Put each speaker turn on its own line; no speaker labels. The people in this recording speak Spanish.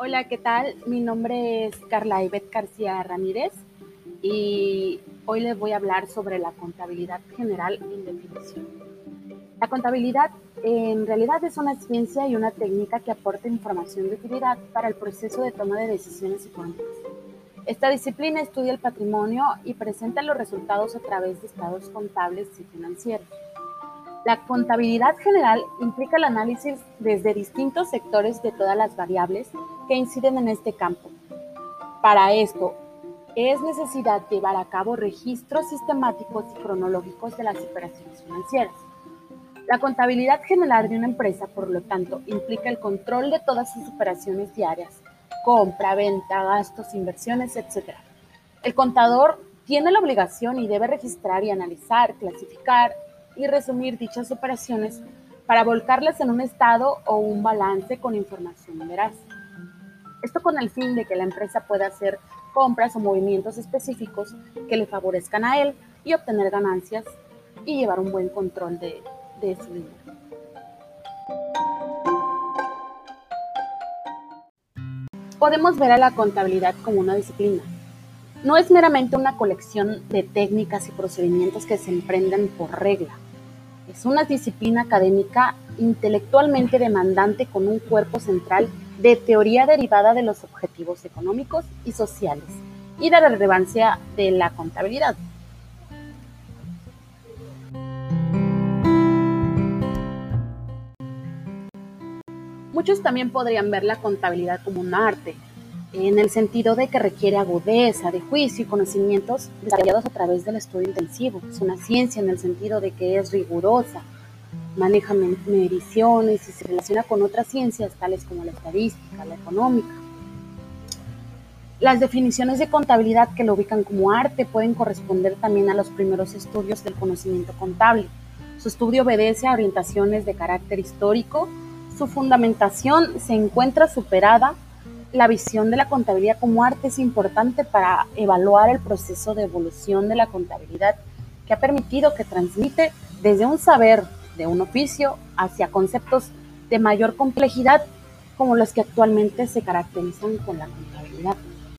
Hola, ¿qué tal? Mi nombre es Carla Ivette García Ramírez y hoy les voy a hablar sobre la contabilidad general en definición. La contabilidad en realidad es una ciencia y una técnica que aporta información de utilidad para el proceso de toma de decisiones económicas. Esta disciplina estudia el patrimonio y presenta los resultados a través de estados contables y financieros. La contabilidad general implica el análisis desde distintos sectores de todas las variables que inciden en este campo. Para esto, es necesidad llevar a cabo registros sistemáticos y cronológicos de las operaciones financieras. La contabilidad general de una empresa, por lo tanto, implica el control de todas sus operaciones diarias, compra, venta, gastos, inversiones, etc. El contador tiene la obligación y debe registrar y analizar, clasificar y resumir dichas operaciones para volcarlas en un estado o un balance con información veraz. Esto con el fin de que la empresa pueda hacer compras o movimientos específicos que le favorezcan a él y obtener ganancias y llevar un buen control de, de su dinero. Podemos ver a la contabilidad como una disciplina, no es meramente una colección de técnicas y procedimientos que se emprenden por regla. Es una disciplina académica intelectualmente demandante con un cuerpo central de teoría derivada de los objetivos económicos y sociales y de la relevancia de la contabilidad. Muchos también podrían ver la contabilidad como un arte, en el sentido de que requiere agudeza de juicio y conocimientos desarrollados a través del estudio intensivo. Es una ciencia en el sentido de que es rigurosa, maneja mediciones y se relaciona con otras ciencias tales como la estadística, la económica. Las definiciones de contabilidad que lo ubican como arte pueden corresponder también a los primeros estudios del conocimiento contable. Su estudio obedece a orientaciones de carácter histórico. Su fundamentación se encuentra superada la visión de la contabilidad como arte es importante para evaluar el proceso de evolución de la contabilidad que ha permitido que transmite desde un saber de un oficio hacia conceptos de mayor complejidad como los que actualmente se caracterizan con la contabilidad.